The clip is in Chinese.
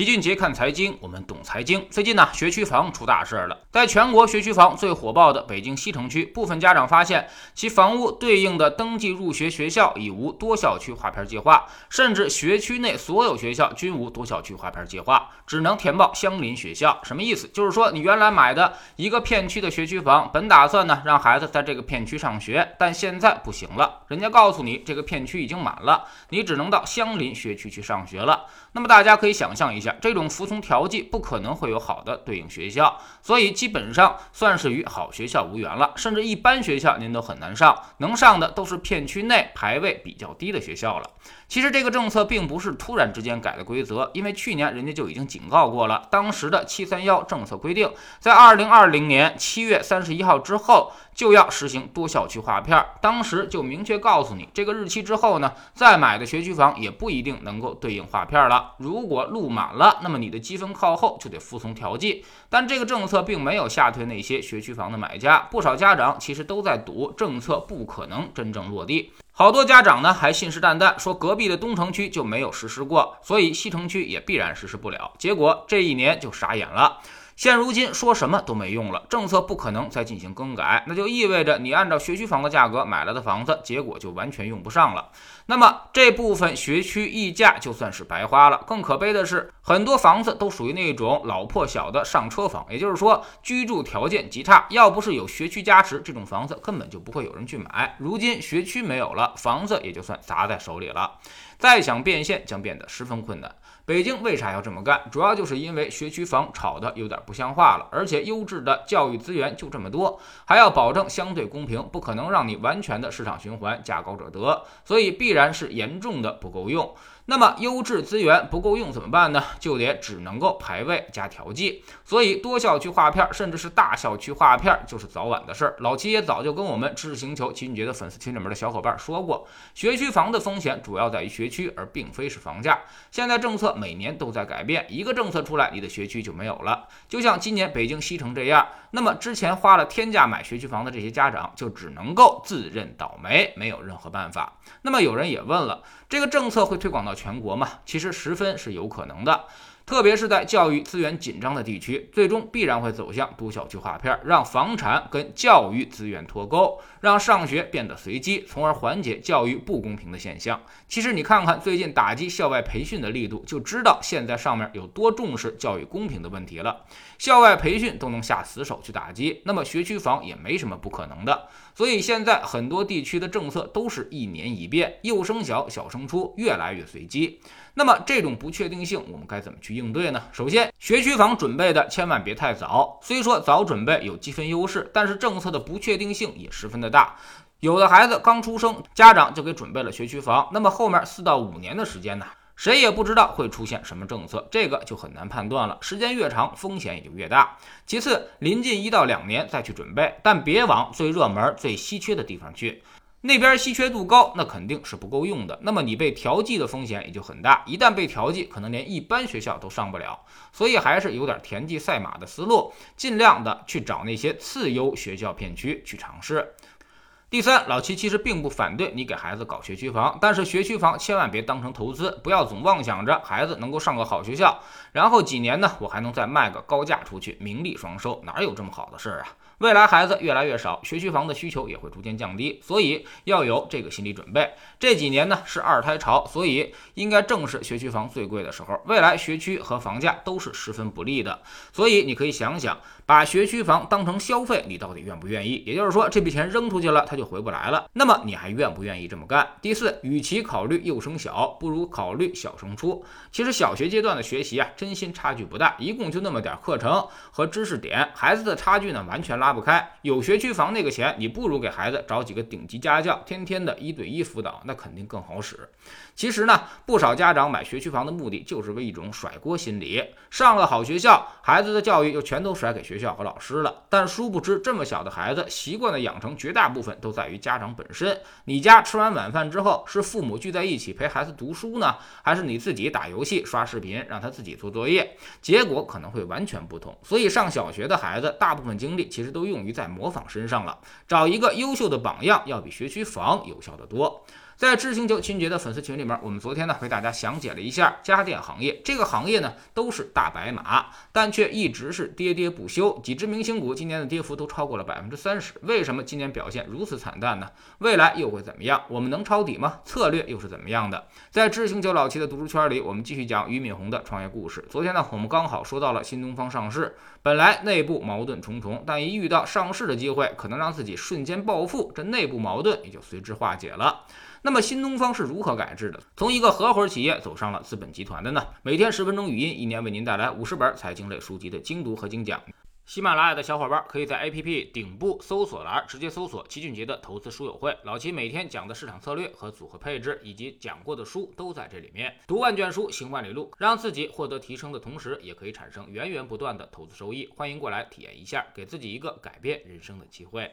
齐俊杰看财经，我们懂财经。最近呢，学区房出大事了。在全国学区房最火爆的北京西城区，部分家长发现其房屋对应的登记入学学校已无多校区划片计划，甚至学区内所有学校均无多校区划片计划，只能填报相邻学校。什么意思？就是说你原来买的一个片区的学区房，本打算呢让孩子在这个片区上学，但现在不行了，人家告诉你这个片区已经满了，你只能到相邻学区去上学了。那么大家可以想象一下，这种服从调剂不可能会有好的对应学校，所以基本上算是与好学校无缘了。甚至一般学校您都很难上，能上的都是片区内排位比较低的学校了。其实这个政策并不是突然之间改的规则，因为去年人家就已经警告过了。当时的七三幺政策规定，在二零二零年七月三十一号之后就要实行多校区划片，当时就明确告诉你，这个日期之后呢，再买的学区房也不一定能够对应划片了。如果录满了，那么你的积分靠后就得服从调剂。但这个政策并没有吓退那些学区房的买家，不少家长其实都在赌政策不可能真正落地。好多家长呢还信誓旦旦说隔壁的东城区就没有实施过，所以西城区也必然实施不了。结果这一年就傻眼了。现如今说什么都没用了，政策不可能再进行更改，那就意味着你按照学区房的价格买来的房子，结果就完全用不上了。那么这部分学区溢价就算是白花了。更可悲的是，很多房子都属于那种老破小的上车房，也就是说居住条件极差。要不是有学区加持，这种房子根本就不会有人去买。如今学区没有了，房子也就算砸在手里了，再想变现将变得十分困难。北京为啥要这么干？主要就是因为学区房炒的有点不像话了，而且优质的教育资源就这么多，还要保证相对公平，不可能让你完全的市场循环，价高者得，所以必然是严重的不够用。那么优质资源不够用怎么办呢？就得只能够排位加调剂。所以多校区划片，甚至是大校区划片，就是早晚的事儿。老齐也早就跟我们知识星球齐俊杰的粉丝群里面的小伙伴说过，学区房的风险主要在于学区，而并非是房价。现在政策每年都在改变，一个政策出来，你的学区就没有了。就像今年北京西城这样，那么之前花了天价买学区房的这些家长，就只能够自认倒霉，没有任何办法。那么有人也问了，这个政策会推广到全国嘛？其实十分是有可能的。特别是在教育资源紧张的地区，最终必然会走向多校区划片，让房产跟教育资源脱钩，让上学变得随机，从而缓解教育不公平的现象。其实你看看最近打击校外培训的力度，就知道现在上面有多重视教育公平的问题了。校外培训都能下死手去打击，那么学区房也没什么不可能的。所以现在很多地区的政策都是一年一变，幼升小，小升初，越来越随机。那么这种不确定性，我们该怎么去应对呢？首先，学区房准备的千万别太早。虽说早准备有积分优势，但是政策的不确定性也十分的大。有的孩子刚出生，家长就给准备了学区房，那么后面四到五年的时间呢，谁也不知道会出现什么政策，这个就很难判断了。时间越长，风险也就越大。其次，临近一到两年再去准备，但别往最热门、最稀缺的地方去。那边稀缺度高，那肯定是不够用的。那么你被调剂的风险也就很大。一旦被调剂，可能连一般学校都上不了。所以还是有点田忌赛马的思路，尽量的去找那些次优学校片区去尝试。第三，老齐其实并不反对你给孩子搞学区房，但是学区房千万别当成投资，不要总妄想着孩子能够上个好学校，然后几年呢，我还能再卖个高价出去，名利双收，哪有这么好的事儿啊？未来孩子越来越少，学区房的需求也会逐渐降低，所以要有这个心理准备。这几年呢是二胎潮，所以应该正是学区房最贵的时候。未来学区和房价都是十分不利的，所以你可以想想，把学区房当成消费，你到底愿不愿意？也就是说，这笔钱扔出去了，它就回不来了。那么你还愿不愿意这么干？第四，与其考虑幼升小，不如考虑小升初。其实小学阶段的学习啊，真心差距不大，一共就那么点课程和知识点，孩子的差距呢完全拉。拉不开，有学区房那个钱，你不如给孩子找几个顶级家教，天天的一对一辅导，那肯定更好使。其实呢，不少家长买学区房的目的就是为一种甩锅心理，上了好学校，孩子的教育就全都甩给学校和老师了。但殊不知，这么小的孩子习惯的养成，绝大部分都在于家长本身。你家吃完晚饭之后，是父母聚在一起陪孩子读书呢，还是你自己打游戏、刷视频，让他自己做作业？结果可能会完全不同。所以上小学的孩子，大部分精力其实都。都用于在模仿身上了，找一个优秀的榜样，要比学区房有效的多。在智星球秦杰的粉丝群里面，我们昨天呢为大家详解了一下家电行业。这个行业呢都是大白马，但却一直是跌跌不休。几只明星股今年的跌幅都超过了百分之三十。为什么今年表现如此惨淡呢？未来又会怎么样？我们能抄底吗？策略又是怎么样的？在智星球老七的读书圈里，我们继续讲俞敏洪的创业故事。昨天呢，我们刚好说到了新东方上市，本来内部矛盾重重，但一遇到上市的机会，可能让自己瞬间暴富，这内部矛盾也就随之化解了。那那么新东方是如何改制的？从一个合伙企业走上了资本集团的呢？每天十分钟语音，一年为您带来五十本财经类书籍的精读和精讲。喜马拉雅的小伙伴可以在 APP 顶部搜索栏直接搜索齐俊杰的投资书友会，老齐每天讲的市场策略和组合配置，以及讲过的书都在这里面。读万卷书，行万里路，让自己获得提升的同时，也可以产生源源不断的投资收益。欢迎过来体验一下，给自己一个改变人生的机会。